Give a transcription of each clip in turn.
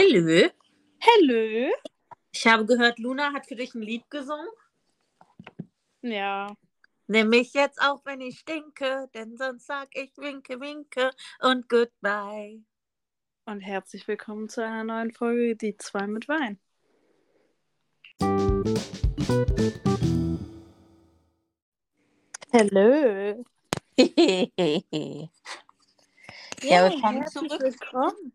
Hallo. Hallo. Ich habe gehört, Luna hat für dich ein Lied gesungen. Ja. Nimm mich jetzt auch, wenn ich stinke, denn sonst sag ich winke, winke und goodbye. Und herzlich willkommen zu einer neuen Folge Die zwei mit Wein. Hallo. Ja, willkommen zurück. willkommen.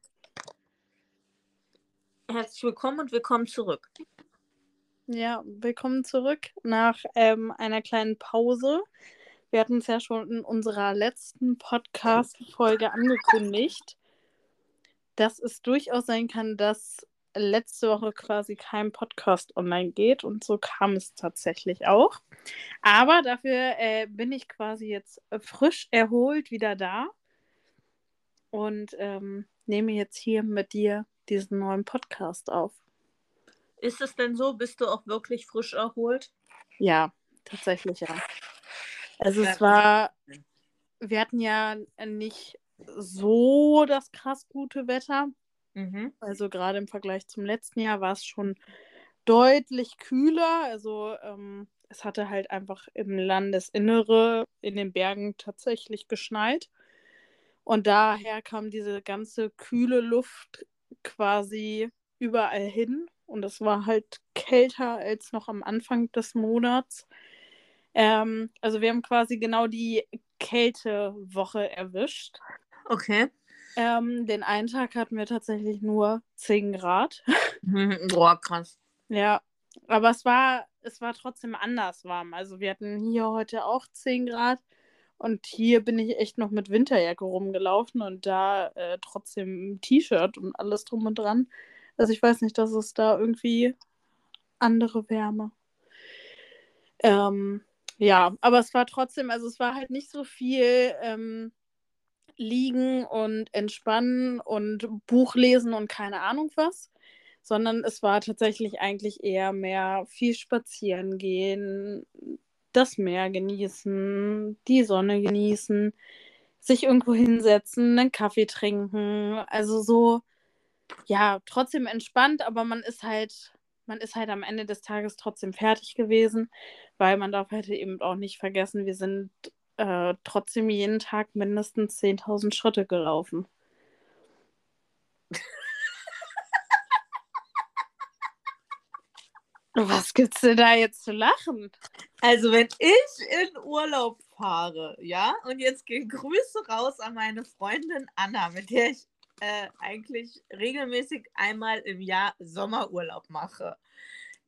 Herzlich willkommen und willkommen zurück. Ja, willkommen zurück nach ähm, einer kleinen Pause. Wir hatten es ja schon in unserer letzten Podcast-Folge angekündigt, dass es durchaus sein kann, dass letzte Woche quasi kein Podcast online geht und so kam es tatsächlich auch. Aber dafür äh, bin ich quasi jetzt frisch erholt wieder da und ähm, nehme jetzt hier mit dir diesen neuen Podcast auf. Ist es denn so? Bist du auch wirklich frisch erholt? Ja, tatsächlich ja. Also es war, wir hatten ja nicht so das krass gute Wetter. Mhm. Also gerade im Vergleich zum letzten Jahr war es schon deutlich kühler. Also ähm, es hatte halt einfach im Landesinnere in den Bergen tatsächlich geschneit. Und daher kam diese ganze kühle Luft quasi überall hin. Und es war halt kälter als noch am Anfang des Monats. Ähm, also wir haben quasi genau die Kältewoche erwischt. Okay. Ähm, den einen Tag hatten wir tatsächlich nur 10 Grad. Mhm. Boah, krass. Ja, aber es war, es war trotzdem anders warm. Also wir hatten hier heute auch 10 Grad und hier bin ich echt noch mit Winterjacke rumgelaufen und da äh, trotzdem T-Shirt und alles drum und dran. Also ich weiß nicht, dass es da irgendwie andere Wärme. Ähm, ja, aber es war trotzdem, also es war halt nicht so viel ähm, liegen und entspannen und Buch lesen und keine Ahnung was, sondern es war tatsächlich eigentlich eher mehr viel spazieren gehen, das Meer genießen, die Sonne genießen, sich irgendwo hinsetzen, einen Kaffee trinken, also so, ja, trotzdem entspannt, aber man ist halt, man ist halt am Ende des Tages trotzdem fertig gewesen, weil man darf halt eben auch nicht vergessen, wir sind äh, trotzdem jeden Tag mindestens 10.000 Schritte gelaufen. Was gibt's denn da jetzt zu lachen? Also, wenn ich in Urlaub fahre, ja, und jetzt gehen Grüße raus an meine Freundin Anna, mit der ich äh, eigentlich regelmäßig einmal im Jahr Sommerurlaub mache,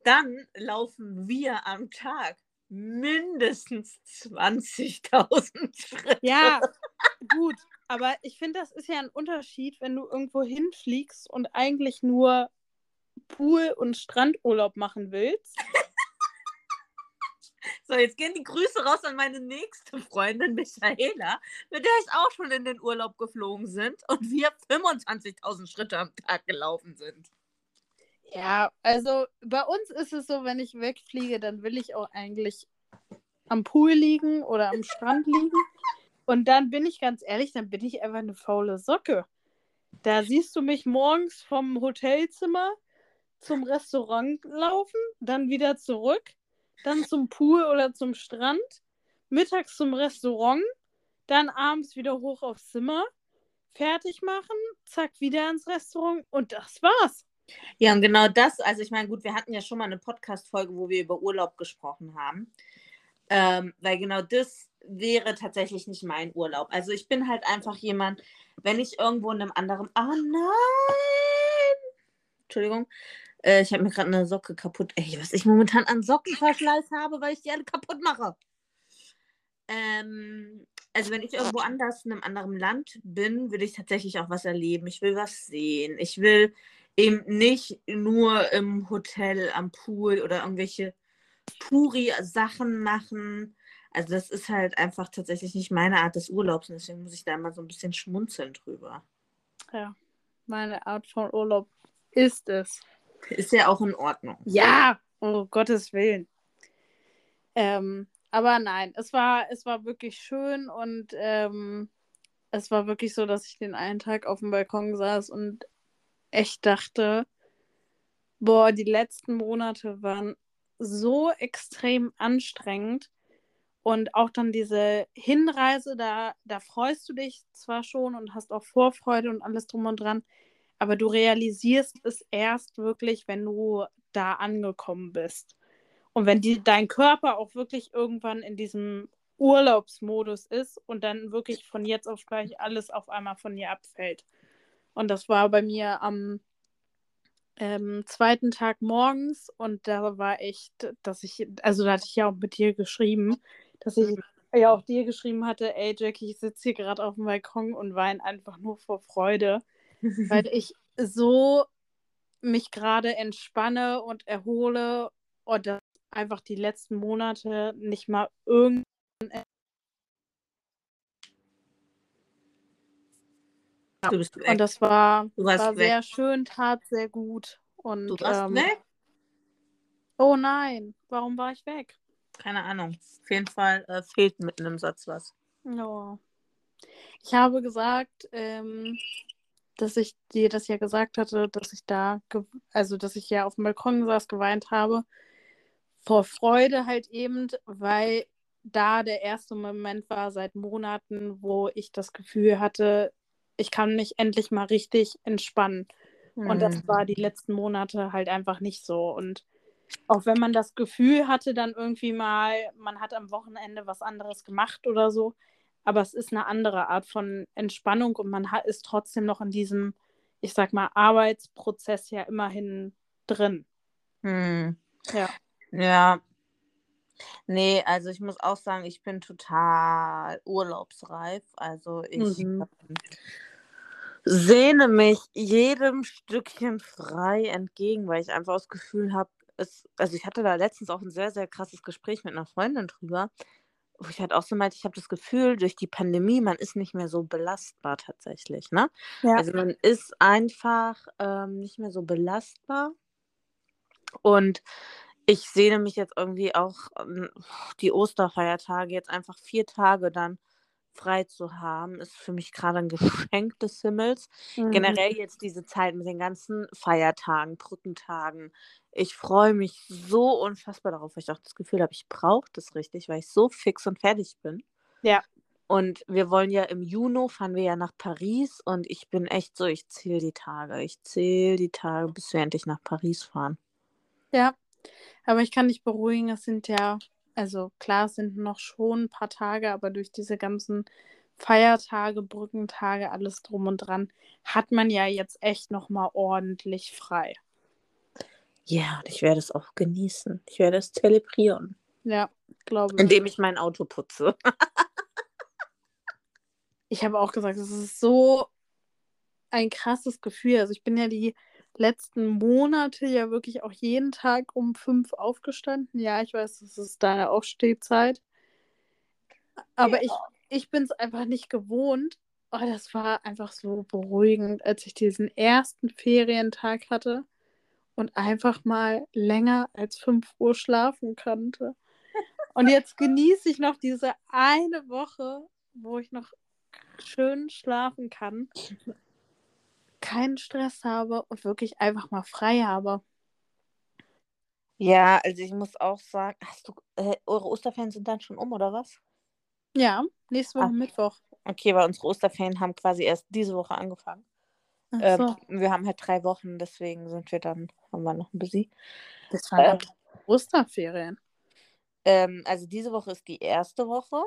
dann laufen wir am Tag mindestens 20.000 Schritte. Ja, gut, aber ich finde, das ist ja ein Unterschied, wenn du irgendwo hinfliegst und eigentlich nur Pool- und Strandurlaub machen willst. So, jetzt gehen die Grüße raus an meine nächste Freundin Michaela, mit der ich auch schon in den Urlaub geflogen sind und wir 25.000 Schritte am Tag gelaufen sind. Ja, also bei uns ist es so, wenn ich wegfliege, dann will ich auch eigentlich am Pool liegen oder am Strand liegen. Und dann bin ich ganz ehrlich, dann bin ich einfach eine faule Socke. Da siehst du mich morgens vom Hotelzimmer zum Restaurant laufen, dann wieder zurück, dann zum Pool oder zum Strand, mittags zum Restaurant, dann abends wieder hoch aufs Zimmer, fertig machen, zack, wieder ins Restaurant und das war's. Ja, und genau das, also ich meine, gut, wir hatten ja schon mal eine Podcast-Folge, wo wir über Urlaub gesprochen haben. Ähm, weil genau das wäre tatsächlich nicht mein Urlaub. Also ich bin halt einfach jemand, wenn ich irgendwo in einem anderen. Ah nein! Entschuldigung. Äh, ich habe mir gerade eine Socke kaputt. Ey, was ich momentan an Sockenverschleiß habe, weil ich die alle kaputt mache. Ähm, also wenn ich irgendwo anders in einem anderen Land bin, will ich tatsächlich auch was erleben. Ich will was sehen. Ich will eben nicht nur im Hotel am Pool oder irgendwelche Puri-Sachen machen. Also das ist halt einfach tatsächlich nicht meine Art des Urlaubs und deswegen muss ich da immer so ein bisschen schmunzeln drüber. Ja, meine Art von Urlaub ist es. Ist ja auch in Ordnung. Ja, um Gottes Willen. Ähm, aber nein, es war, es war wirklich schön und ähm, es war wirklich so, dass ich den einen Tag auf dem Balkon saß und echt dachte, boah, die letzten Monate waren so extrem anstrengend. Und auch dann diese Hinreise, da, da freust du dich zwar schon und hast auch Vorfreude und alles drum und dran, aber du realisierst es erst wirklich, wenn du da angekommen bist. Und wenn die, dein Körper auch wirklich irgendwann in diesem Urlaubsmodus ist und dann wirklich von jetzt auf gleich alles auf einmal von dir abfällt. Und das war bei mir am ähm, zweiten Tag morgens und da war echt, dass ich, also da hatte ich ja auch mit dir geschrieben, dass ich ja auch dir geschrieben hatte, ey Jackie, ich sitze hier gerade auf dem Balkon und weine einfach nur vor Freude, weil ich so mich gerade entspanne und erhole und das einfach die letzten Monate nicht mal irgendwann Du bist weg. Und das war, war sehr schön, tat sehr gut. Und, du warst ähm, weg? Oh nein, warum war ich weg? Keine Ahnung. Auf jeden Fall äh, fehlt mitten im Satz was. Ja. Ich habe gesagt, ähm, dass ich dir das ja gesagt hatte, dass ich da, also dass ich ja auf dem Balkon saß, geweint habe. Vor Freude halt eben, weil da der erste Moment war seit Monaten, wo ich das Gefühl hatte, ich kann mich endlich mal richtig entspannen. Mhm. Und das mhm. war die letzten Monate halt einfach nicht so. Und auch wenn man das Gefühl hatte, dann irgendwie mal, man hat am Wochenende was anderes gemacht oder so, aber es ist eine andere Art von Entspannung und man hat, ist trotzdem noch in diesem, ich sag mal, Arbeitsprozess ja immerhin drin. Hm. Ja. Ja. Nee, also ich muss auch sagen, ich bin total urlaubsreif. Also ich mhm. sehne mich jedem Stückchen frei entgegen, weil ich einfach das Gefühl habe, es, also ich hatte da letztens auch ein sehr, sehr krasses Gespräch mit einer Freundin drüber, wo ich halt auch so meinte, ich habe das Gefühl, durch die Pandemie, man ist nicht mehr so belastbar tatsächlich, ne? Ja. Also man ist einfach ähm, nicht mehr so belastbar. Und ich sehne mich jetzt irgendwie auch ähm, die Osterfeiertage, jetzt einfach vier Tage dann frei zu haben, ist für mich gerade ein Geschenk des Himmels. Mhm. Generell jetzt diese Zeit mit den ganzen Feiertagen, Brückentagen. Ich freue mich so unfassbar darauf, weil ich auch das Gefühl habe, ich brauche das richtig, weil ich so fix und fertig bin. Ja. Und wir wollen ja im Juni fahren wir ja nach Paris und ich bin echt so, ich zähle die Tage. Ich zähle die Tage, bis wir endlich nach Paris fahren. Ja, aber ich kann dich beruhigen, es sind ja also klar, es sind noch schon ein paar Tage, aber durch diese ganzen Feiertage, Brückentage, alles drum und dran, hat man ja jetzt echt noch mal ordentlich frei. Ja, und ich werde es auch genießen. Ich werde es zelebrieren. Ja, glaube ich. Indem ich mein Auto putze. ich habe auch gesagt, es ist so ein krasses Gefühl. Also ich bin ja die letzten Monate ja wirklich auch jeden Tag um fünf aufgestanden. Ja, ich weiß, das ist deine Aufstehzeit. Aber ja. ich, ich bin es einfach nicht gewohnt. Oh, das war einfach so beruhigend, als ich diesen ersten Ferientag hatte und einfach mal länger als fünf Uhr schlafen konnte. Und jetzt genieße ich noch diese eine Woche, wo ich noch schön schlafen kann keinen Stress habe und wirklich einfach mal frei habe. Ja, also ich muss auch sagen, hast du, äh, eure Osterferien sind dann schon um, oder was? Ja, nächste Woche ah, Mittwoch. Okay, weil unsere Osterferien haben quasi erst diese Woche angefangen. Ähm, so. wir haben halt drei Wochen, deswegen sind wir dann, haben wir noch ein bisschen. Das waren ähm, Osterferien. Ähm, also diese Woche ist die erste Woche,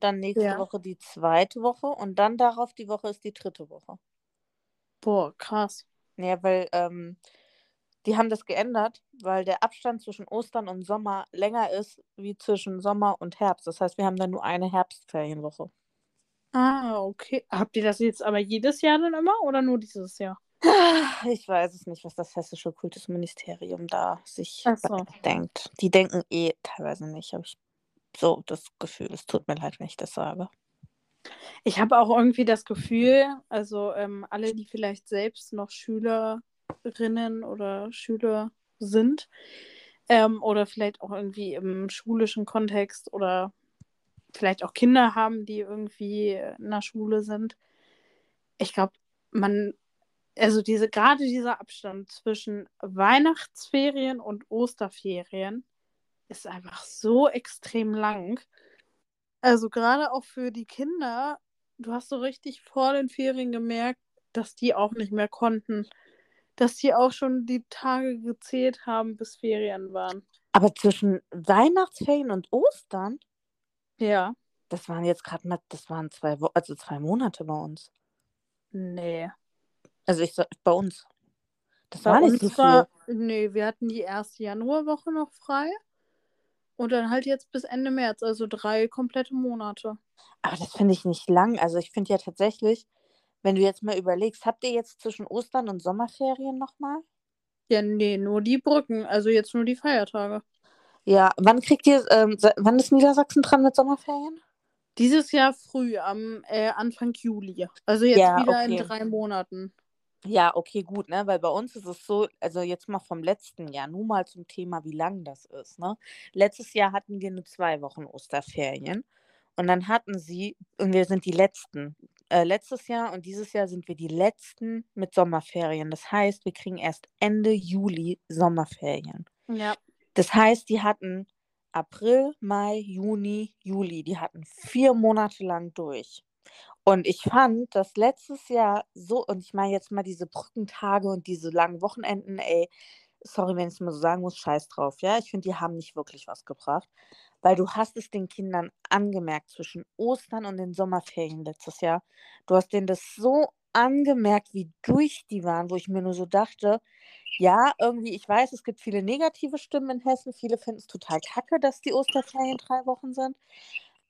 dann nächste ja. Woche die zweite Woche und dann darauf die Woche ist die dritte Woche. Boah, krass. Ja, weil ähm, die haben das geändert, weil der Abstand zwischen Ostern und Sommer länger ist wie zwischen Sommer und Herbst. Das heißt, wir haben dann nur eine Herbstferienwoche. Ah, okay. Habt ihr das jetzt aber jedes Jahr dann immer oder nur dieses Jahr? Ich weiß es nicht, was das hessische Kultusministerium da sich so. denkt. Die denken eh teilweise nicht, habe ich so das Gefühl. Es tut mir leid, wenn ich das sage. Ich habe auch irgendwie das Gefühl, also ähm, alle, die vielleicht selbst noch Schülerinnen oder Schüler sind ähm, oder vielleicht auch irgendwie im schulischen Kontext oder vielleicht auch Kinder haben, die irgendwie in der Schule sind. Ich glaube, man also diese, gerade dieser Abstand zwischen Weihnachtsferien und Osterferien ist einfach so extrem lang. Also gerade auch für die Kinder, du hast so richtig vor den Ferien gemerkt, dass die auch nicht mehr konnten. Dass die auch schon die Tage gezählt haben, bis Ferien waren. Aber zwischen Weihnachtsferien und Ostern? Ja. Das waren jetzt gerade mal, das waren zwei Wochen, also zwei Monate bei uns. Nee. Also ich bei uns. Das bei war nicht so viel. War, nee, wir hatten die erste Januarwoche noch frei. Und dann halt jetzt bis Ende März, also drei komplette Monate. Aber das finde ich nicht lang. Also ich finde ja tatsächlich, wenn du jetzt mal überlegst, habt ihr jetzt zwischen Ostern und Sommerferien nochmal? Ja, nee, nur die Brücken, also jetzt nur die Feiertage. Ja, wann kriegt ihr, ähm, wann ist Niedersachsen dran mit Sommerferien? Dieses Jahr früh, am äh, Anfang Juli. Also jetzt ja, wieder okay. in drei Monaten. Ja, okay, gut, ne? Weil bei uns ist es so, also jetzt mal vom letzten Jahr, nur mal zum Thema, wie lang das ist, ne? Letztes Jahr hatten wir nur zwei Wochen Osterferien und dann hatten sie, und wir sind die letzten, äh, letztes Jahr und dieses Jahr sind wir die letzten mit Sommerferien. Das heißt, wir kriegen erst Ende Juli Sommerferien. Ja. Das heißt, die hatten April, Mai, Juni, Juli, die hatten vier Monate lang durch. Und ich fand das letztes Jahr so, und ich meine jetzt mal diese Brückentage und diese langen Wochenenden, ey, sorry, wenn ich es mal so sagen muss, scheiß drauf, ja. Ich finde, die haben nicht wirklich was gebracht, weil du hast es den Kindern angemerkt zwischen Ostern und den Sommerferien letztes Jahr. Du hast denen das so angemerkt, wie durch die waren, wo ich mir nur so dachte, ja, irgendwie, ich weiß, es gibt viele negative Stimmen in Hessen. Viele finden es total kacke, dass die Osterferien drei Wochen sind.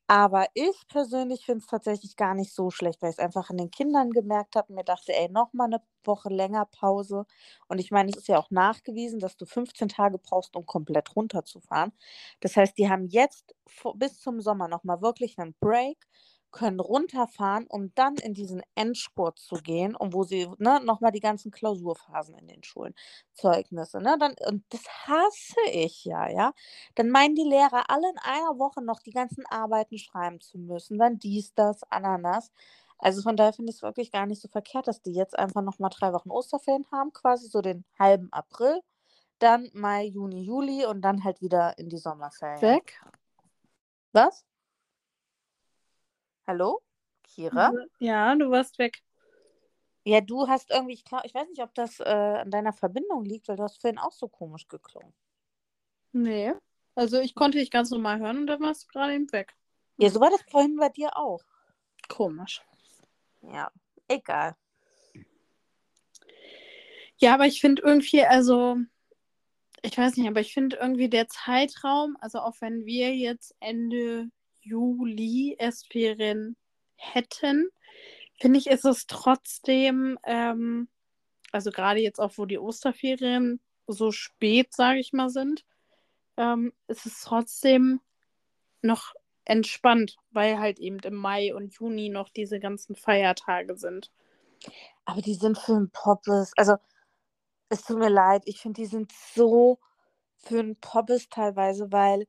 Aber ich persönlich finde es tatsächlich gar nicht so schlecht, weil ich es einfach an den Kindern gemerkt habe und mir dachte, ey, nochmal eine Woche länger Pause. Und ich meine, es ist ja auch nachgewiesen, dass du 15 Tage brauchst, um komplett runterzufahren. Das heißt, die haben jetzt bis zum Sommer nochmal wirklich einen Break können runterfahren, um dann in diesen Endspurt zu gehen, und wo sie ne, nochmal die ganzen Klausurphasen in den Schulen, Zeugnisse, ne, dann, und das hasse ich ja, ja. Dann meinen die Lehrer, alle in einer Woche noch die ganzen Arbeiten schreiben zu müssen, dann dies, das, Ananas. Also von daher finde ich es wirklich gar nicht so verkehrt, dass die jetzt einfach nochmal drei Wochen Osterferien haben, quasi so den halben April, dann Mai, Juni, Juli und dann halt wieder in die Sommerferien. Weg? Was? Hallo? Kira? Ja, du warst weg. Ja, du hast irgendwie, ich, glaub, ich weiß nicht, ob das äh, an deiner Verbindung liegt, weil du hast vorhin auch so komisch geklungen. Nee. Also ich konnte dich ganz normal hören und dann warst du gerade eben weg. Ja, so war das vorhin bei dir auch. Komisch. Ja, egal. Ja, aber ich finde irgendwie, also, ich weiß nicht, aber ich finde irgendwie der Zeitraum, also auch wenn wir jetzt Ende Juli erst Ferien hätten, finde ich, ist es trotzdem, ähm, also gerade jetzt auch, wo die Osterferien so spät, sage ich mal, sind, ähm, ist es trotzdem noch entspannt, weil halt eben im Mai und Juni noch diese ganzen Feiertage sind. Aber die sind für ein Poppes, also es tut mir leid, ich finde, die sind so für ein Poppes teilweise, weil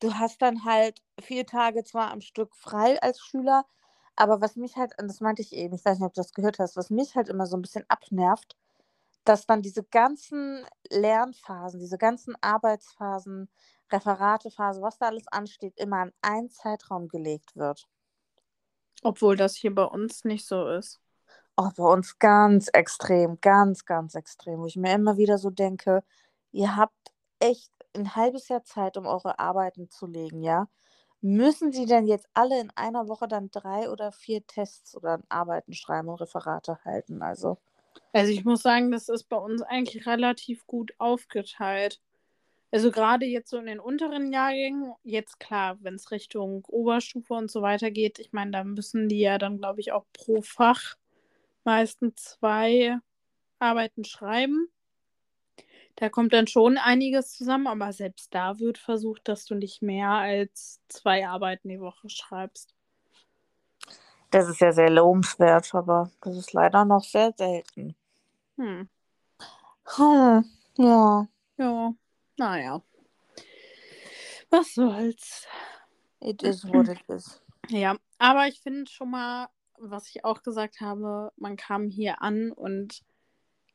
du hast dann halt vier Tage zwar am Stück frei als Schüler, aber was mich halt, und das meinte ich eben, ich weiß nicht, ob du das gehört hast, was mich halt immer so ein bisschen abnervt, dass dann diese ganzen Lernphasen, diese ganzen Arbeitsphasen, Referatephase, was da alles ansteht, immer an einen Zeitraum gelegt wird. Obwohl das hier bei uns nicht so ist. Auch bei uns ganz extrem, ganz, ganz extrem, wo ich mir immer wieder so denke, ihr habt echt ein halbes Jahr Zeit, um eure Arbeiten zu legen, ja? Müssen Sie denn jetzt alle in einer Woche dann drei oder vier Tests oder Arbeiten schreiben und Referate halten? Also. Also ich muss sagen, das ist bei uns eigentlich relativ gut aufgeteilt. Also gerade jetzt so in den unteren Jahrgängen, jetzt klar, wenn es Richtung Oberstufe und so weiter geht, ich meine, da müssen die ja dann, glaube ich, auch pro Fach meistens zwei Arbeiten schreiben. Da kommt dann schon einiges zusammen, aber selbst da wird versucht, dass du nicht mehr als zwei Arbeiten die Woche schreibst. Das ist ja sehr lobenswert, aber das ist leider noch sehr selten. Hm. Hm, ja. Ja, naja. Was soll's. It is what it is. Ja, aber ich finde schon mal, was ich auch gesagt habe, man kam hier an und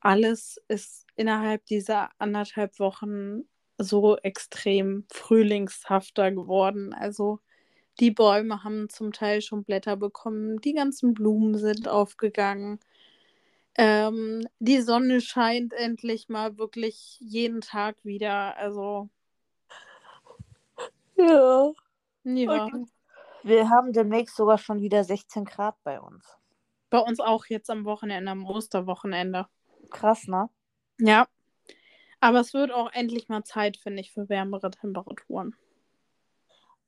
alles ist innerhalb dieser anderthalb Wochen so extrem frühlingshafter geworden. Also die Bäume haben zum Teil schon Blätter bekommen, die ganzen Blumen sind aufgegangen. Ähm, die Sonne scheint endlich mal wirklich jeden Tag wieder. Also. Ja. Ja. Und wir haben demnächst sogar schon wieder 16 Grad bei uns. Bei uns auch jetzt am Wochenende, am Osterwochenende. Krass, ne? Ja. Aber es wird auch endlich mal Zeit, finde ich, für wärmere Temperaturen.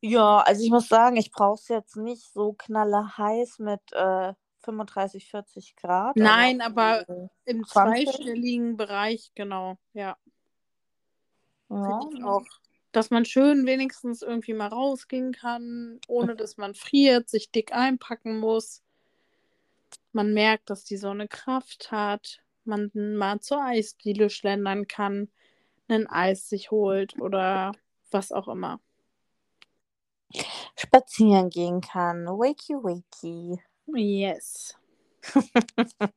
Ja, also ich muss sagen, ich brauche es jetzt nicht so knallerheiß mit äh, 35, 40 Grad. Nein, aber, so im 20? zweistelligen Bereich, genau, ja. ja, ich auch. Dass man schön wenigstens irgendwie mal rausgehen kann, ohne dass man friert, sich dick einpacken muss. Man merkt, dass die Sonne Kraft hat. Man mal zur Eisdiele schlendern kann, ein Eis sich holt oder was auch immer. spazieren gehen kann. Wakey, wakey. Yes.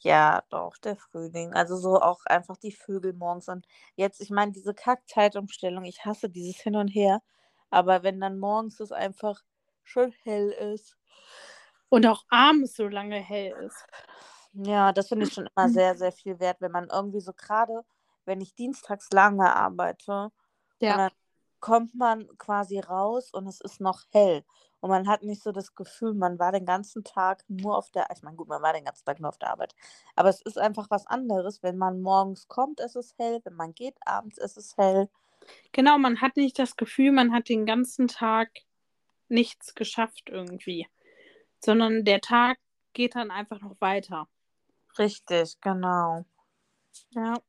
Ja, doch, der Frühling. Also so auch einfach die Vögel morgens. Und jetzt, ich meine, diese Kack-Zeitumstellung, ich hasse dieses Hin und Her. Aber wenn dann morgens es einfach schön hell ist. Und auch abends so lange hell ist. Ja, das finde ich schon immer sehr, sehr viel wert, wenn man irgendwie so gerade, wenn ich dienstags lange arbeite, Ja. dann kommt man quasi raus und es ist noch hell. Und man hat nicht so das Gefühl, man war den ganzen Tag nur auf der, ich meine, gut, man war den ganzen Tag nur auf der Arbeit. Aber es ist einfach was anderes, wenn man morgens kommt, ist es hell, wenn man geht, abends ist es hell. Genau, man hat nicht das Gefühl, man hat den ganzen Tag nichts geschafft irgendwie. Sondern der Tag geht dann einfach noch weiter. Richtig, genau. Ja.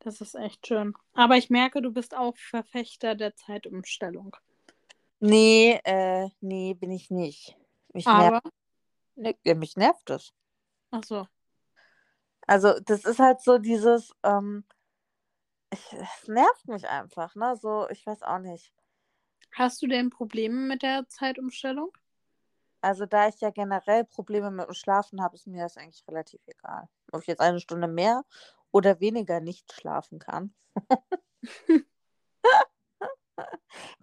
Das ist echt schön. Aber ich merke, du bist auch Verfechter der Zeitumstellung. Nee, äh, nee, bin ich nicht. Mich nervt, Aber, nee, mich nervt es. ach so. Also, das ist halt so dieses, ähm, ich, es nervt mich einfach, ne? So, ich weiß auch nicht. Hast du denn Probleme mit der Zeitumstellung? Also, da ich ja generell Probleme mit dem Schlafen habe, ist mir das eigentlich relativ egal. Ob ich jetzt eine Stunde mehr oder weniger nicht schlafen kann.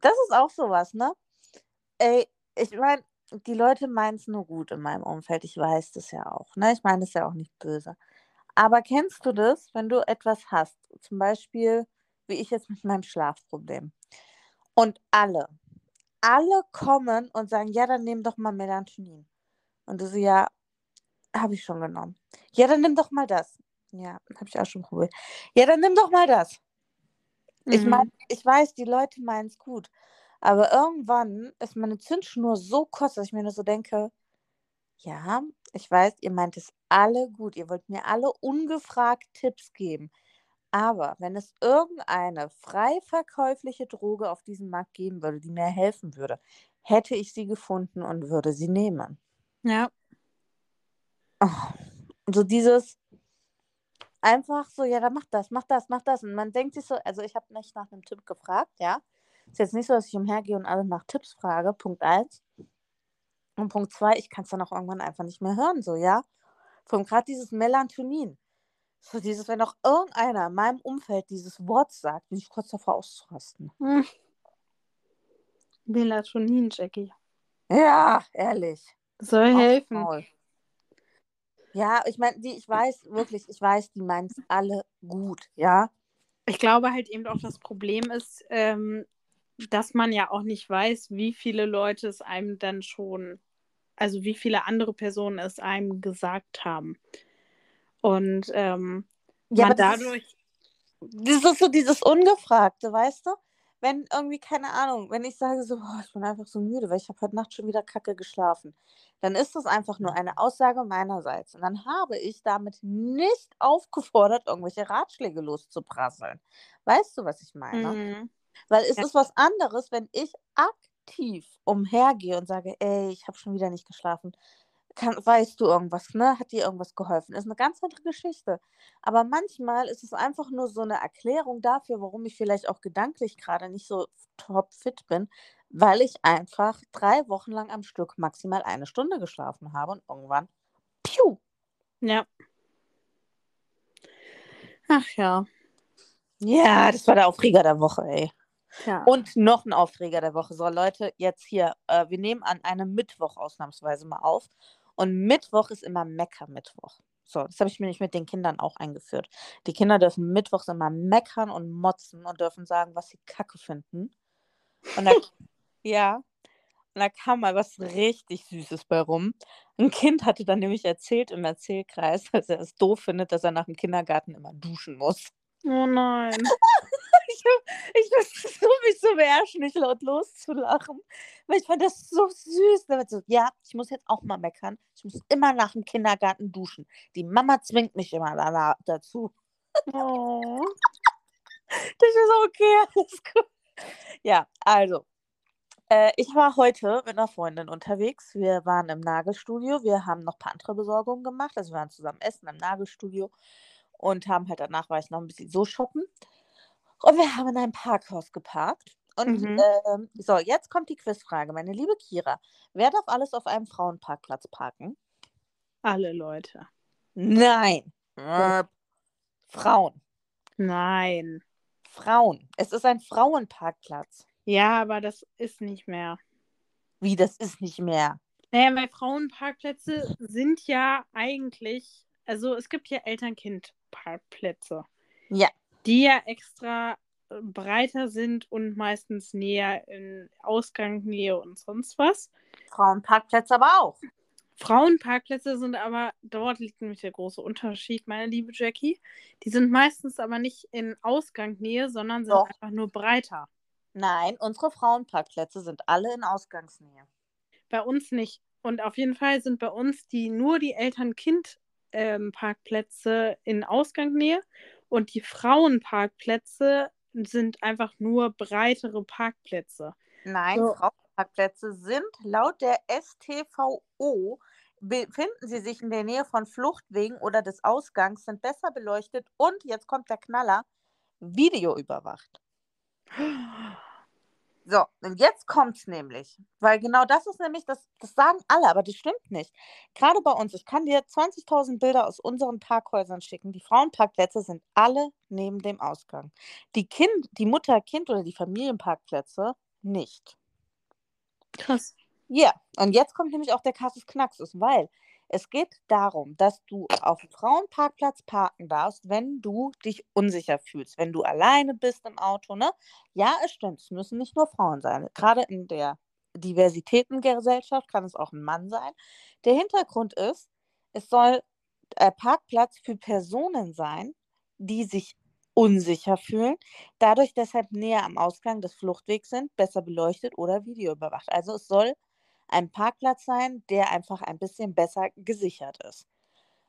Das ist auch sowas, ne? Ey, ich meine, die Leute meinen es nur gut in meinem Umfeld. Ich weiß das ja auch, ne? Ich meine das ja auch nicht böse. Aber kennst du das, wenn du etwas hast? Zum Beispiel, wie ich jetzt mit meinem Schlafproblem. Und alle, alle kommen und sagen, ja, dann nimm doch mal Melatonin. Und du so, ja, habe ich schon genommen. Ja, dann nimm doch mal das. Ja, habe ich auch schon probiert. Ja, dann nimm doch mal das. Ich Mhm. meine, ich weiß, die Leute meinen es gut. Aber irgendwann ist meine Zündschnur so kurz, dass ich mir nur so denke, ja, ich weiß, ihr meint es alle gut. Ihr wollt mir alle ungefragt Tipps geben. Aber wenn es irgendeine frei verkäufliche Droge auf diesem Markt geben würde, die mir helfen würde, hätte ich sie gefunden und würde sie nehmen. Ja. Oh, so dieses einfach so, ja, dann mach das, mach das, mach das. Und man denkt sich so, also ich habe nicht nach einem Tipp gefragt, ja. Ist jetzt nicht so, dass ich umhergehe und alle nach Tipps frage, Punkt eins. Und Punkt zwei, ich kann es dann auch irgendwann einfach nicht mehr hören, so, ja. Vor allem gerade dieses Melatonin. So dieses, wenn auch irgendeiner in meinem Umfeld dieses Wort sagt, bin ich kurz davor auszurasten. Hm. Melatonin, Jackie. Ja, ehrlich. Soll Aufs helfen. Maul. Ja, ich meine, ich weiß wirklich, ich weiß, die meinen es alle gut, ja. Ich glaube halt eben auch, das Problem ist, ähm, dass man ja auch nicht weiß, wie viele Leute es einem dann schon, also wie viele andere Personen es einem gesagt haben. Und ähm, Ja, man aber das ist- dadurch, Das ist so dieses Ungefragte, weißt du? Wenn irgendwie, keine Ahnung, wenn ich sage so, "Boah, ich bin einfach so müde, weil ich habe heute Nacht schon wieder kacke geschlafen, dann ist das einfach nur eine Aussage meinerseits. Und dann habe ich damit nicht aufgefordert, irgendwelche Ratschläge loszuprasseln. Weißt du, was ich meine? Mhm. Weil es Ja. ist was anderes, wenn ich aktiv umhergehe und sage, ey, ich habe schon wieder nicht geschlafen. Kann, weißt du irgendwas, ne? Hat dir irgendwas geholfen? Ist eine ganz andere Geschichte. Aber manchmal ist es einfach nur so eine Erklärung dafür, warum ich vielleicht auch gedanklich gerade nicht so top fit bin, weil ich einfach drei Wochen lang am Stück maximal eine Stunde geschlafen habe und irgendwann, piu, ja. Ach ja. Ja, das war der Aufreger der Woche, ey. ja. Und noch ein Aufreger der Woche. So, Leute, jetzt hier, äh, wir nehmen an einem Mittwoch ausnahmsweise mal auf. Und Mittwoch ist immer Mecker-Mittwoch. So, das habe ich mir nicht mit den Kindern auch eingeführt. Die Kinder dürfen mittwochs immer meckern und motzen und dürfen sagen, was sie kacke finden. Und da, ja, und da kam mal was richtig Süßes bei rum. Ein Kind hatte dann nämlich erzählt im Erzählkreis, dass er es doof findet, dass er nach dem Kindergarten immer duschen muss. Oh nein. Ich, ich so, mich so beherrschen, nicht laut loszulachen. Weil ich fand das so süß. So, ja, ich muss jetzt auch mal meckern. Ich muss immer nach dem Kindergarten duschen. Die Mama zwingt mich immer da, dazu. Oh. Das ist okay, alles gut. Ja, also. Äh, ich war heute mit einer Freundin unterwegs. Wir waren im Nagelstudio. Wir haben noch ein paar andere Besorgungen gemacht. Also wir waren zusammen essen im Nagelstudio und haben halt danach war ich noch ein bisschen so shoppen. Und wir haben in einem Parkhaus geparkt. Und Mhm. ähm, so, jetzt kommt die Quizfrage. Meine liebe Kira, wer darf alles auf einem Frauenparkplatz parken? Alle Leute. Nein. Äh, Frauen. Nein. Frauen. Es ist ein Frauenparkplatz. Ja, aber das ist nicht mehr. Wie, das ist nicht mehr. Naja, weil Frauenparkplätze sind ja eigentlich, also es gibt ja Eltern-Kind-Parkplätze, Ja. Die ja extra äh, breiter sind und meistens näher in Ausgangnähe und sonst was. Frauenparkplätze aber auch. Frauenparkplätze sind aber, dort liegt nämlich der große Unterschied, meine liebe Jackie. Die sind meistens aber nicht in Ausgangnähe, sondern sind Doch. einfach nur breiter. Nein, unsere Frauenparkplätze sind alle in Ausgangsnähe. Bei uns nicht. Und auf jeden Fall sind bei uns die nur die Eltern-Kind-Parkplätze in Ausgangnähe und die Frauenparkplätze sind einfach nur breitere Parkplätze. Nein, So. Frauenparkplätze sind laut der STVO befinden sie sich in der Nähe von Fluchtwegen oder des Ausgangs, sind besser beleuchtet und jetzt kommt der Knaller, videoüberwacht. So, und jetzt kommt's nämlich, weil genau das ist nämlich, das, das sagen alle, aber das stimmt nicht. Gerade bei uns, ich kann dir 20.000 Bilder aus unseren Parkhäusern schicken. Die Frauenparkplätze sind alle neben dem Ausgang. Die Kind, die Mutter-Kind oder die Familienparkplätze nicht. Krass. Ja, und jetzt kommt nämlich auch der Kasus Knaxus, weil es geht darum, dass du auf dem Frauenparkplatz parken darfst, wenn du dich unsicher fühlst, wenn du alleine bist im Auto, ne? Ja, es stimmt, es müssen nicht nur Frauen sein. Gerade in der Diversitätengesellschaft kann es auch ein Mann sein. Der Hintergrund ist, es soll äh, Parkplatz für Personen sein, die sich unsicher fühlen, dadurch deshalb näher am Ausgang des Fluchtwegs sind, besser beleuchtet oder videoüberwacht. Also es soll ein Parkplatz sein, der einfach ein bisschen besser gesichert ist.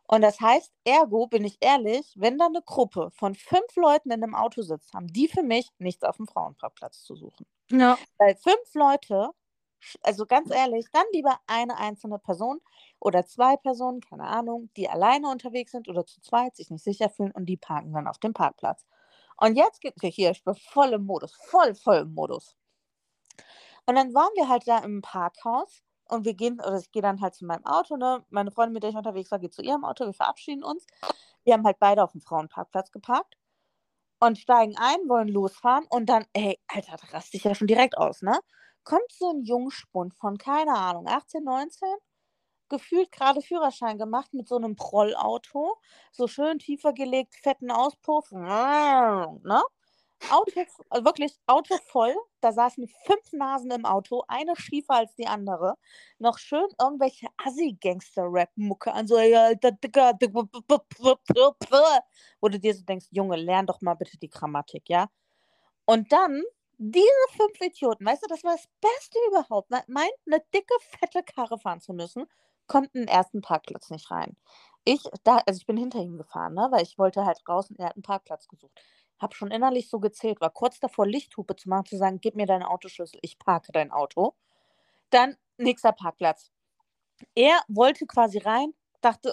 Und das heißt, ergo bin ich ehrlich, wenn da eine Gruppe von fünf Leuten in einem Auto sitzt, haben die für mich nichts auf dem Frauenparkplatz zu suchen. Ja. Weil fünf Leute, also ganz ehrlich, dann lieber eine einzelne Person oder zwei Personen, keine Ahnung, die alleine unterwegs sind oder zu zweit, sich nicht sicher fühlen und die parken dann auf dem Parkplatz. Und jetzt gibt es hier, ich bin voll im Modus, voll, voll im Modus. Und dann waren wir halt da im Parkhaus und wir gehen, oder ich gehe dann halt zu meinem Auto, ne? Meine Freundin, mit der ich unterwegs war, geht zu ihrem Auto, wir verabschieden uns. Wir haben halt beide auf dem Frauenparkplatz geparkt und steigen ein, wollen losfahren und dann, ey, Alter, da raste ich ja schon direkt aus, ne? Kommt so ein Jungspund von, keine Ahnung, 18, 19, gefühlt gerade Führerschein gemacht mit so einem Prollauto, so schön tiefer gelegt, fetten Auspuff, ne? Auto, also wirklich Auto voll, da saßen fünf Nasen im Auto, eine schiefer als die andere, noch schön irgendwelche Assi-Gangster-Rap-Mucke an, so, wo du dir so denkst, Junge, lern doch mal bitte die Grammatik, ja? Und dann diese fünf Idioten, weißt du, das war das Beste überhaupt, me- meint, eine dicke, fette Karre fahren zu müssen, konnten den ersten Parkplatz nicht rein. Ich, da, also ich bin hinter ihm gefahren, ne, weil ich wollte halt raus und er hat einen Parkplatz gesucht. Hab schon innerlich so gezählt, war kurz davor, Lichthupe zu machen, zu sagen, gib mir deinen Autoschlüssel, ich parke dein Auto. Dann nächster Parkplatz. Er wollte quasi rein, dachte,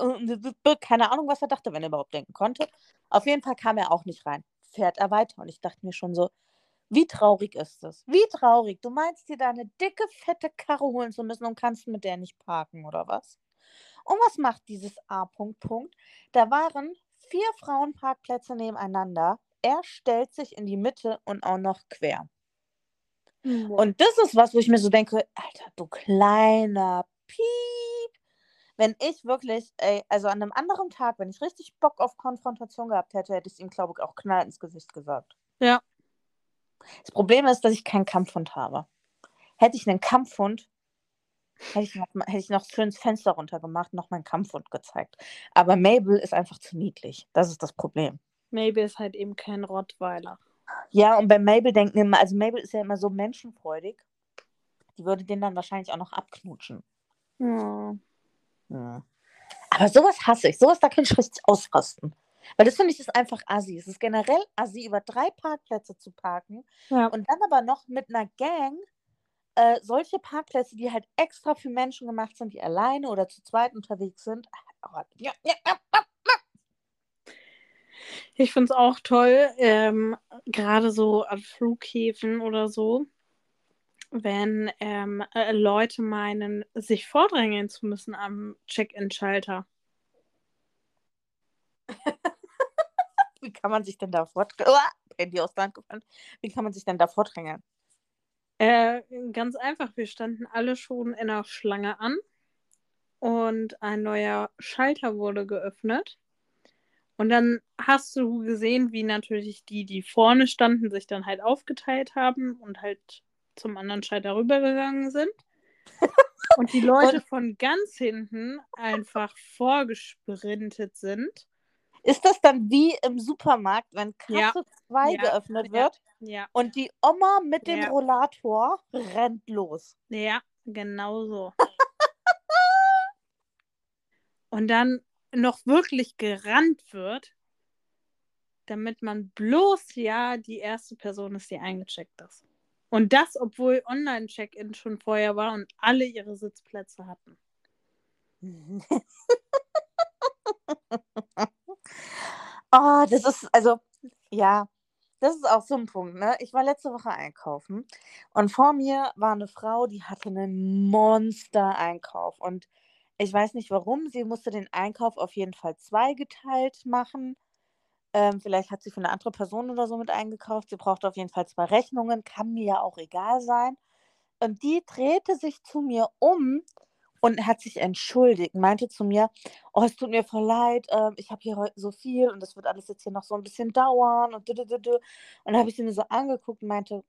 äh, keine Ahnung, was er dachte, wenn er überhaupt denken konnte. Auf jeden Fall kam er auch nicht rein. Fährt er weiter. Und ich dachte mir schon so, wie traurig ist das? Wie traurig. Du meinst dir deine dicke, fette Karre holen zu müssen und kannst mit der nicht parken, oder was? Und was macht dieses A. Punkt, Punkt? Da waren vier Frauenparkplätze nebeneinander. Er stellt sich in die Mitte und auch noch quer. Hm, boah. Und das ist was, wo ich mir so denke, Alter, du kleiner Piep. Wenn ich wirklich, ey, also an einem anderen Tag, wenn ich richtig Bock auf Konfrontation gehabt hätte, hätte ich es ihm, glaube ich, auch knall ins Gesicht gesagt. Ja. Das Problem ist, dass ich keinen Kampfhund habe. Hätte ich einen Kampfhund, hätte ich noch, hätte ich noch schön ins Fenster runtergemacht, noch meinen Kampfhund gezeigt. Aber Mabel ist einfach zu niedlich. Das ist das Problem. Maybe ist halt eben kein Rottweiler. Ja, und bei Mabel denken immer, also Mabel ist ja immer so menschenfreudig. Die würde den dann wahrscheinlich auch noch abknutschen. Ja. Ja. Aber sowas hasse ich. Sowas, da kann ich richtig ausrasten. Weil das finde ich ist einfach assi. Es ist generell assi, über drei Parkplätze zu parken Ja. und dann aber noch mit einer Gang äh, solche Parkplätze, die halt extra für Menschen gemacht sind, die alleine oder zu zweit unterwegs sind. Oh, ja, ja, ja. Ich finde es auch toll, ähm, gerade so an Flughäfen oder so, wenn ähm, äh, Leute meinen, sich vordrängeln zu müssen am Check-in-Schalter. Wie kann man sich denn da vordrängeln? Oh, Handy aus der Hand gefallen. Wie kann man sich denn da vordrängeln? Äh, ganz einfach, wir standen alle schon in der Schlange an und ein neuer Schalter wurde geöffnet. Und dann hast du gesehen, wie natürlich die, die vorne standen, sich dann halt aufgeteilt haben und halt zum anderen Schalter rübergegangen sind. Und die Leute Und- von ganz hinten einfach vorgesprintet sind. Ist das dann wie im Supermarkt, wenn Ja. Kasse 2 Ja, geöffnet ja. wird Ja, und die Oma mit dem Ja. Rollator rennt los? ja, genau so. Und dann noch wirklich gerannt wird, damit man bloß ja die erste Person ist, die eingecheckt ist. Und das, obwohl Online-Check-In schon vorher war und alle ihre Sitzplätze hatten. Oh, das ist, also, ja, das ist auch so ein Punkt, ne? Ich war letzte Woche einkaufen und vor mir war eine Frau, die hatte einen Monster-Einkauf. Und ich weiß nicht warum, sie musste den Einkauf auf jeden Fall zweigeteilt machen. Ähm, vielleicht hat sie für eine andere Person oder so mit eingekauft. Sie brauchte auf jeden Fall zwei Rechnungen, kann mir ja auch egal sein. Und die drehte sich zu mir um und hat sich entschuldigt, meinte zu mir, oh, es tut mir voll leid, ähm, ich habe hier heute so viel und das wird alles jetzt hier noch so ein bisschen dauern und dü. Und dann habe ich sie mir so angeguckt und meinte,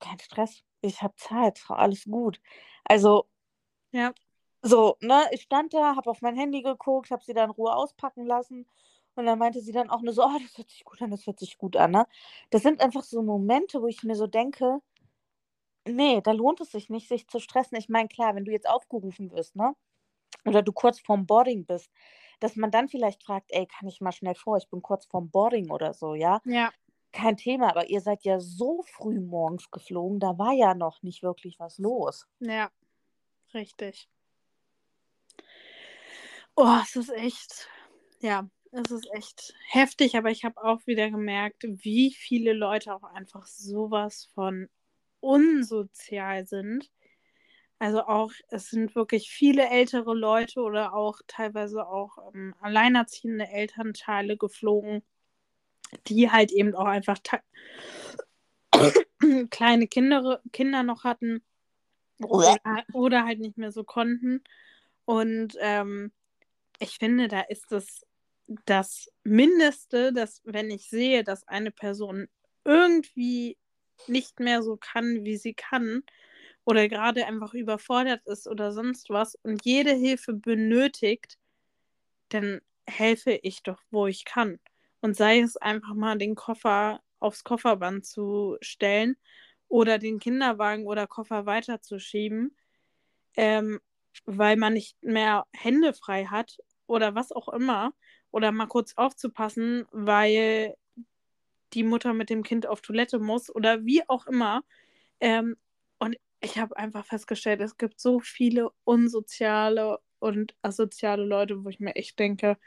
kein Stress, ich habe Zeit, alles gut. Also, Ja. So, ne, ich stand da, habe auf mein Handy geguckt, habe sie dann in Ruhe auspacken lassen und dann meinte sie dann auch nur so, oh, das hört sich gut an, das hört sich gut an, ne? Das sind einfach so Momente, wo ich mir so denke, nee, da lohnt es sich nicht, sich zu stressen. Ich meine, klar, wenn du jetzt aufgerufen wirst, ne? Oder du kurz vorm Boarding bist, dass man dann vielleicht fragt, ey, kann ich mal schnell vor, ich bin kurz vorm Boarding oder so, ja? Ja, Kein Thema, aber ihr seid ja so früh morgens geflogen, da war ja noch nicht wirklich was los. ja, richtig. Oh, es ist echt, ja, es ist echt heftig, aber ich habe auch wieder gemerkt, wie viele Leute auch einfach sowas von unsozial sind. Also auch, es sind wirklich viele ältere Leute oder auch teilweise auch ähm, alleinerziehende Elternteile geflogen, die halt eben auch einfach kleine Kinder, Kinder noch hatten oder, oder halt nicht mehr so konnten. Und ähm, ich finde, da ist es das Mindeste, dass wenn ich sehe, dass eine Person irgendwie nicht mehr so kann, wie sie kann, oder gerade einfach überfordert ist oder sonst was und jede Hilfe benötigt, dann helfe ich doch, wo ich kann. Und sei es einfach mal den Koffer aufs Kofferband zu stellen oder den Kinderwagen oder Koffer weiterzuschieben, ähm, weil man nicht mehr Hände frei hat oder was auch immer. Oder mal kurz aufzupassen, weil die Mutter mit dem Kind auf Toilette muss oder wie auch immer. Ähm, und ich habe einfach festgestellt, es gibt so viele unsoziale und asoziale Leute, wo ich mir echt denke,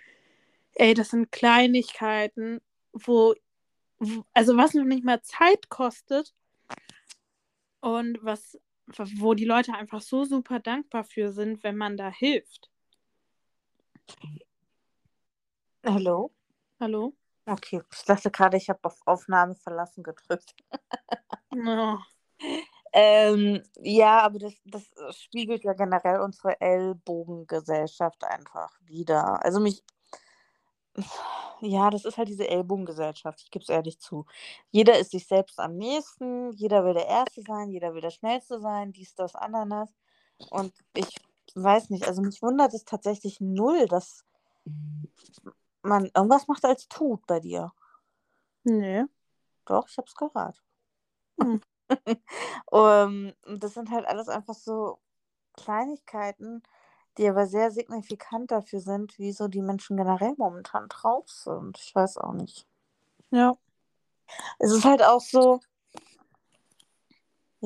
ey, das sind Kleinigkeiten, wo, wo also was noch nicht mal Zeit kostet und was, wo die Leute einfach so super dankbar für sind, wenn man da hilft. Hallo? Hallo? Okay, ich dachte gerade, ich habe auf Aufnahme verlassen gedrückt. Ja. Ähm, ja, aber das, das spiegelt ja generell unsere Ellbogengesellschaft einfach wieder. Also mich, ja, das ist halt diese Ellbogengesellschaft, ich gebe es ehrlich zu. Jeder ist sich selbst am nächsten, jeder will der Erste sein, jeder will der Schnellste sein, dies, das, Ananas. Und ich weiß nicht, also mich wundert es tatsächlich null, dass man irgendwas macht als tut bei dir. Nee. Doch, ich habe es gehört. Hm. um, und das sind halt alles einfach so Kleinigkeiten, die aber sehr signifikant dafür sind, wie so die Menschen generell momentan drauf sind. Ich weiß auch nicht. Ja. Es ist halt auch so,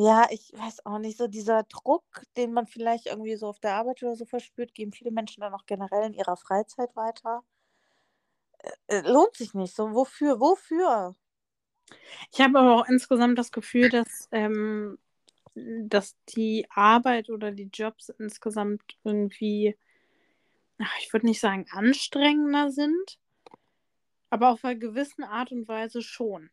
ja, ich weiß auch nicht, so dieser Druck, den man vielleicht irgendwie so auf der Arbeit oder so verspürt, geben viele Menschen dann auch generell in ihrer Freizeit weiter. Äh, äh, lohnt sich nicht. So, wofür? Wofür? Ich habe aber auch insgesamt das Gefühl, dass, ähm, dass die Arbeit oder die Jobs insgesamt irgendwie, ach, ich würde nicht sagen anstrengender sind, aber auf einer gewissen Art und Weise schon.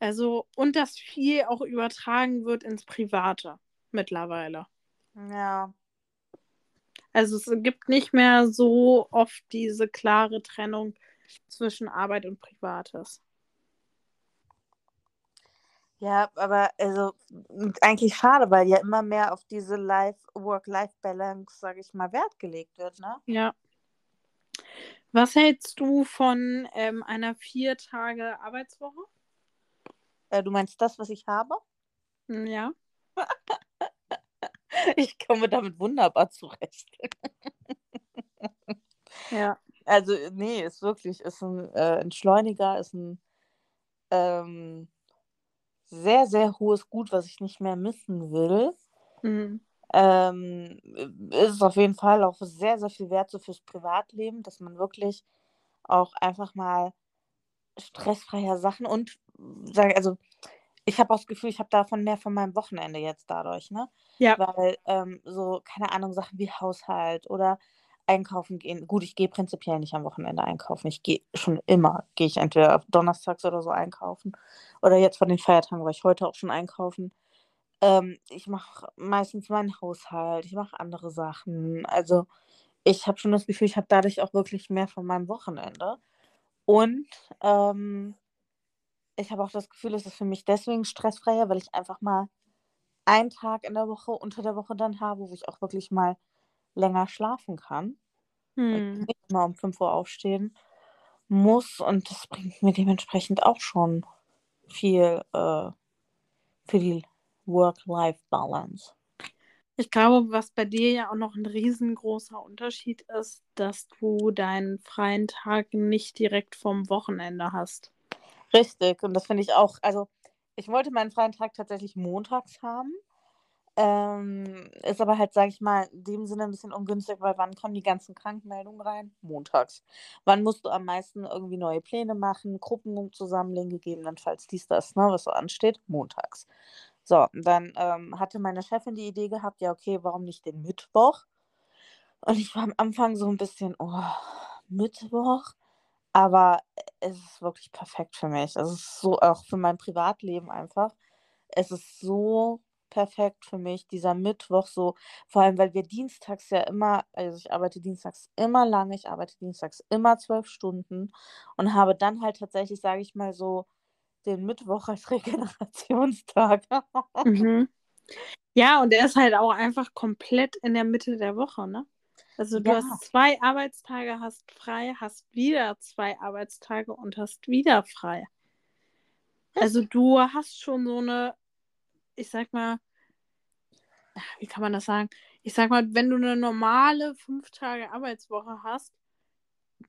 Also, und dass viel auch übertragen wird ins Private mittlerweile. Ja. Also es gibt nicht mehr so oft diese klare Trennung zwischen Arbeit und Privates. Ja, aber also eigentlich schade, weil ja immer mehr auf diese Life Work-Life-Balance, sage ich mal, Wert gelegt wird, ne? Ja. Was hältst du von ähm, einer vier Tage Arbeitswoche? Äh, du meinst das, was ich habe? Hm, Ja. Ich komme damit wunderbar zurecht. Ja. Also, nee, ist wirklich, ist ein äh, Entschleuniger, ist ein ähm, sehr, sehr hohes Gut, was ich nicht mehr missen will. Mhm. Ähm, ist auf jeden Fall auch sehr, sehr viel wert so fürs Privatleben, dass man wirklich auch einfach mal stressfreier Sachen und sage, also ich habe auch das Gefühl, ich habe davon mehr von meinem Wochenende jetzt dadurch, ne? Ja. Weil ähm, so, keine Ahnung, Sachen wie Haushalt oder einkaufen gehen. Gut, ich gehe prinzipiell nicht am Wochenende einkaufen. Ich gehe schon immer, gehe ich entweder donnerstags oder so einkaufen. Oder jetzt von den Feiertagen war ich heute auch schon einkaufen. Ähm, ich mache meistens meinen Haushalt, ich mache andere Sachen. Also ich habe schon das Gefühl, ich habe dadurch auch wirklich mehr von meinem Wochenende. Und ähm, ich habe auch das Gefühl, es ist für mich deswegen stressfreier, weil ich einfach mal einen Tag in der Woche, unter der Woche dann habe, wo ich auch wirklich mal länger schlafen kann. Hm. nicht immer um 5 Uhr aufstehen muss. Und das bringt mir dementsprechend auch schon viel äh, für die Work-Life-Balance. Ich glaube, was bei dir ja auch noch ein riesengroßer Unterschied ist, dass du deinen freien Tag nicht direkt vom Wochenende hast. Richtig, und das finde ich auch, also ich wollte meinen freien Tag tatsächlich montags haben. Ähm, ist aber halt, sage ich mal, in dem Sinne ein bisschen ungünstig, weil wann kommen die ganzen Krankmeldungen rein? Montags. Wann musst du am meisten irgendwie neue Pläne machen, Gruppen zusammenlegen, gegebenenfalls dies, das, ne, was so ansteht? Montags. So, dann ähm, hatte meine Chefin die Idee gehabt, ja, okay, warum nicht den Mittwoch? Und ich war am Anfang so ein bisschen, oh, Mittwoch? Aber es ist wirklich perfekt für mich. Es ist so auch für mein Privatleben einfach. Es ist so perfekt für mich, dieser Mittwoch so, vor allem, weil wir dienstags ja immer, also ich arbeite dienstags immer lange, ich arbeite dienstags immer zwölf Stunden und habe dann halt tatsächlich, sage ich mal so, den Mittwoch als Regenerationstag. Mhm. Ja, und er ist halt auch einfach komplett in der Mitte der Woche, ne? Also du Ja. hast zwei Arbeitstage, hast frei, hast wieder zwei Arbeitstage und hast wieder frei. Also du hast schon so eine, ich sag mal, wie kann man das sagen? Ich sag mal, wenn du eine normale fünf Tage Arbeitswoche hast,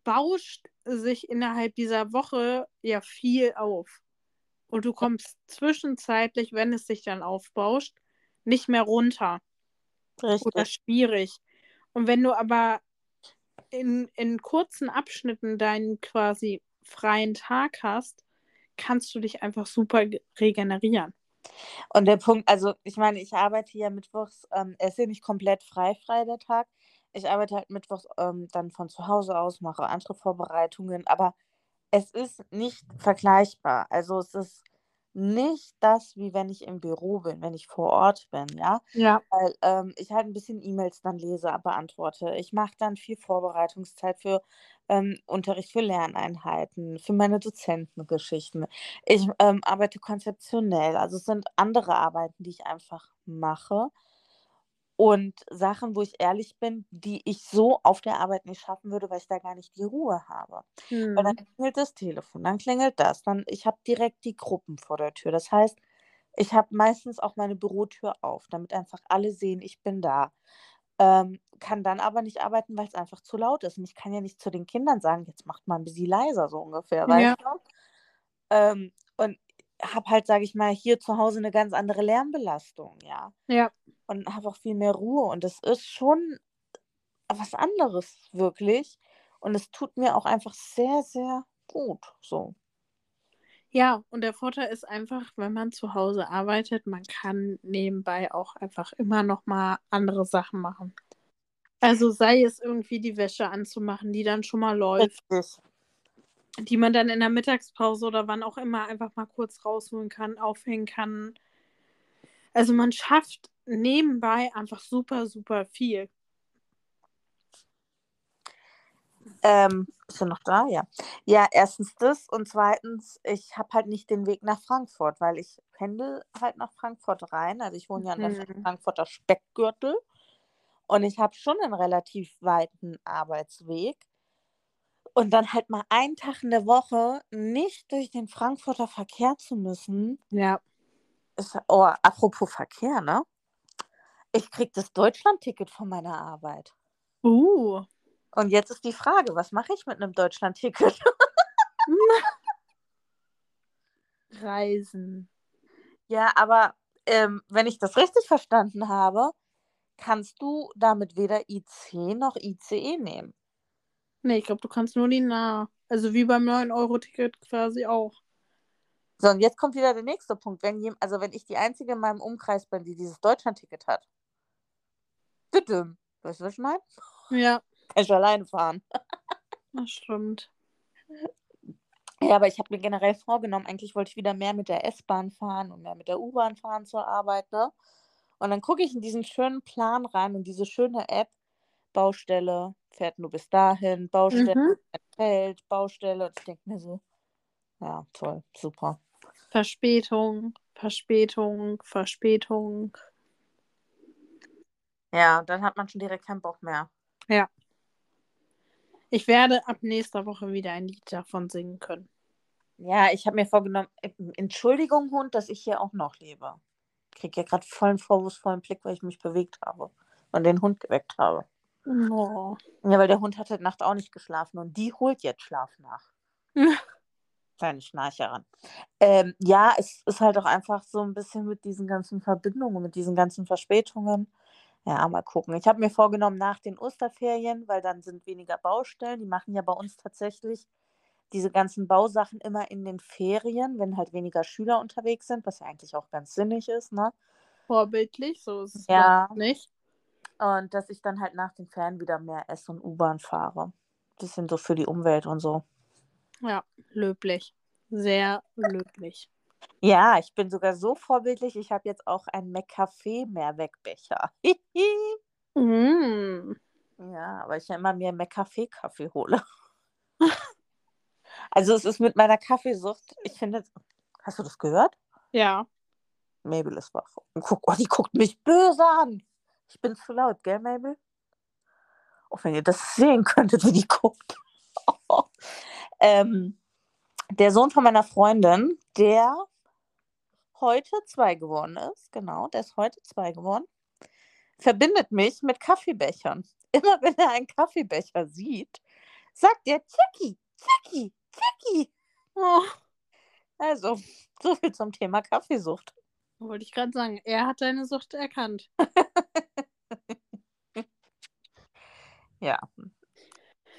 bauscht sich innerhalb dieser Woche ja viel auf. Und du kommst zwischenzeitlich, wenn es sich dann aufbauscht, nicht mehr runter oder Richtig. schwierig. Und wenn du aber in, in kurzen Abschnitten deinen quasi freien Tag hast, kannst du dich einfach super ge- regenerieren. Und der Punkt, also ich meine, ich arbeite ja mittwochs, ähm, es ist ja nicht komplett frei, frei der Tag. Ich arbeite halt mittwochs ähm, dann von zu Hause aus, mache andere Vorbereitungen, aber es ist nicht vergleichbar. Also es ist nicht das, wie wenn ich im Büro bin, wenn ich vor Ort bin, ja. Ja. Weil ähm, ich halt ein bisschen E-Mails dann lese, beantworte. Ich mache dann viel Vorbereitungszeit für ähm, Unterricht, für Lerneinheiten, für meine Dozentengeschichten. Ich ähm, arbeite konzeptionell. Also es sind andere Arbeiten, die ich einfach mache. Und Sachen, wo ich ehrlich bin, die ich so auf der Arbeit nicht schaffen würde, weil ich da gar nicht die Ruhe habe. Weil dann Mhm. klingelt das Telefon, dann klingelt das, dann ich habe direkt die Gruppen vor der Tür. Das heißt, ich habe meistens auch meine Bürotür auf, damit einfach alle sehen, ich bin da. Ähm, kann dann aber nicht arbeiten, weil es einfach zu laut ist. Und ich kann ja nicht zu den Kindern sagen, jetzt macht mal ein bisschen leiser, so ungefähr, Ja. Ähm, und habe halt, sage ich mal, hier zu Hause eine ganz andere Lärmbelastung, ja. Ja. Und habe auch viel mehr Ruhe. Und das ist schon was anderes, wirklich. Und es tut mir auch einfach sehr, sehr gut. So. Ja, und der Vorteil ist einfach, wenn man zu Hause arbeitet, man kann nebenbei auch einfach immer noch mal andere Sachen machen. Also sei es irgendwie die Wäsche anzumachen, die dann schon mal läuft, Richtig. die man dann in der Mittagspause oder wann auch immer einfach mal kurz rausholen kann, aufhängen kann. Also man schafft nebenbei einfach super, super viel. Ähm, ist er noch da? Ja. Ja, erstens das und zweitens, ich habe halt nicht den Weg nach Frankfurt, weil ich pendel halt nach Frankfurt rein. Also ich wohne ja in der Mhm. Frankfurter Speckgürtel und ich habe schon einen relativ weiten Arbeitsweg. Und dann halt mal einen Tag in der Woche nicht durch den Frankfurter Verkehr zu müssen. Ja. Ist, oh, apropos Verkehr, ne? Ich krieg das Deutschlandticket von meiner Arbeit. Uh. Und jetzt ist die Frage, was mache ich mit einem Deutschlandticket? Reisen. Ja, aber ähm, wenn ich das richtig verstanden habe, kannst du damit weder IC noch ICE nehmen. Nee, ich glaube, du kannst nur die nah. Also wie beim 9-Euro-Ticket quasi auch. So, und jetzt kommt wieder der nächste Punkt. Wenn also wenn ich die Einzige in meinem Umkreis bin, die dieses Deutschlandticket hat. Bitte. Weißt du, was ich meine? Ja, Kann ich alleine fahren. das stimmt. Ja, aber ich habe mir generell vorgenommen, eigentlich wollte ich wieder mehr mit der S-Bahn fahren und mehr mit der U-Bahn fahren zur Arbeit, ne? Und dann gucke ich in diesen schönen Plan rein und diese schöne App, Baustelle, fährt nur bis dahin, Baustelle, Mhm. entfällt, Baustelle. Und ich denke mir so, ja, toll, super. Verspätung, Verspätung, Verspätung. Ja, dann hat man schon direkt keinen Bock mehr. Ich werde ab nächster Woche wieder ein Lied davon singen können. Ja, ich habe mir vorgenommen, äh, Entschuldigung, Hund, dass ich hier auch noch lebe. Ich kriege ja gerade vollen vorwurfsvollen Blick, weil ich mich bewegt habe und den Hund geweckt habe. Oh. Ja, weil der Hund hat heute Nacht auch nicht geschlafen und die holt jetzt Schlaf nach. Kleine Schnarcherin. Ähm, ja, es ist halt auch einfach so ein bisschen mit diesen ganzen Verbindungen, mit diesen ganzen Verspätungen. Ja, mal gucken. Ich habe mir vorgenommen, nach den Osterferien, weil dann sind weniger Baustellen. Die machen ja bei uns tatsächlich diese ganzen Bausachen immer in den Ferien, wenn halt weniger Schüler unterwegs sind, was ja eigentlich auch ganz sinnig ist, ne? Vorbildlich, so ist es Ja. nicht. Und dass ich dann halt nach den Ferien wieder mehr S- und U-Bahn fahre. Bisschen so für die Umwelt und so. Ja, löblich. Sehr löblich. Ja, ich bin sogar so vorbildlich, ich habe jetzt auch einen McCafé-Mehrwegbecher. Mm. ja, aber ich ja immer mehr McCafé-Kaffee hole. also es ist mit meiner Kaffeesucht, ich finde, hast du das gehört? Ja. Mabel ist wach. Und guck, oh, die guckt mich böse an. Ich bin zu laut, gell, Mabel? Auch wenn ihr das sehen könntet, wie die guckt. ähm, der Sohn von meiner Freundin, der heute zwei geworden ist, genau, der ist heute zwei geworden, verbindet mich mit Kaffeebechern. Immer wenn er einen Kaffeebecher sieht, sagt er Jackie, Jackie, Jackie. Oh, Also, so viel zum Thema Kaffeesucht. wollte ich gerade sagen, er hat deine Sucht erkannt. Ja.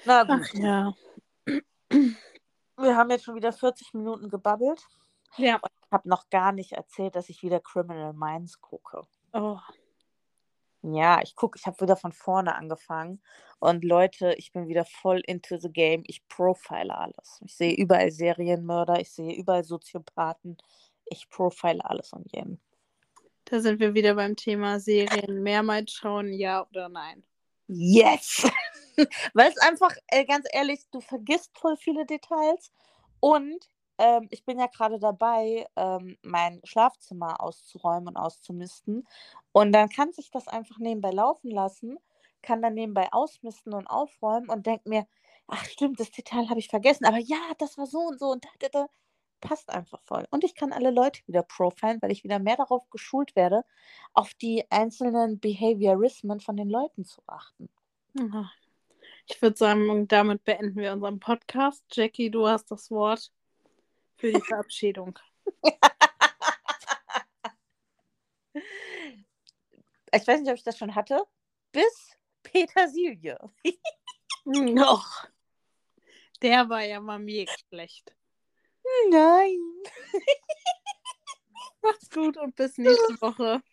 Na gut. Ach ja. Wir haben jetzt schon wieder 40 Minuten gebabbelt. Ja. Ich habe noch gar nicht erzählt, dass ich wieder Criminal Minds gucke. Oh. Ja, ich gucke, ich habe wieder von vorne angefangen. Und Leute, ich bin wieder voll into the game. Ich profile alles. Ich sehe überall Serienmörder, ich sehe überall Soziopathen. Ich profile alles und jeden. Da sind wir wieder beim Thema Serien mehrmals schauen, ja oder nein. Yes! Weil es einfach, äh, ganz ehrlich, du vergisst voll viele Details. Und ähm, ich bin ja gerade dabei, ähm, mein Schlafzimmer auszuräumen und auszumisten. Und dann kann sich das einfach nebenbei laufen lassen, kann dann nebenbei ausmisten und aufräumen und denkt mir, ach stimmt, das Detail habe ich vergessen, aber ja, das war so und so und da, da, da. Passt einfach voll. Und ich kann alle Leute wieder profilen, weil ich wieder mehr darauf geschult werde, auf die einzelnen Behaviorismen von den Leuten zu achten. Ich würde sagen, damit beenden wir unseren Podcast. Jackie, du hast das Wort für die Verabschiedung. ich weiß nicht, ob ich das schon hatte. Bis Petersilie. Noch. Der war ja mal mega schlecht. Nein. Macht's gut und bis nächste Woche.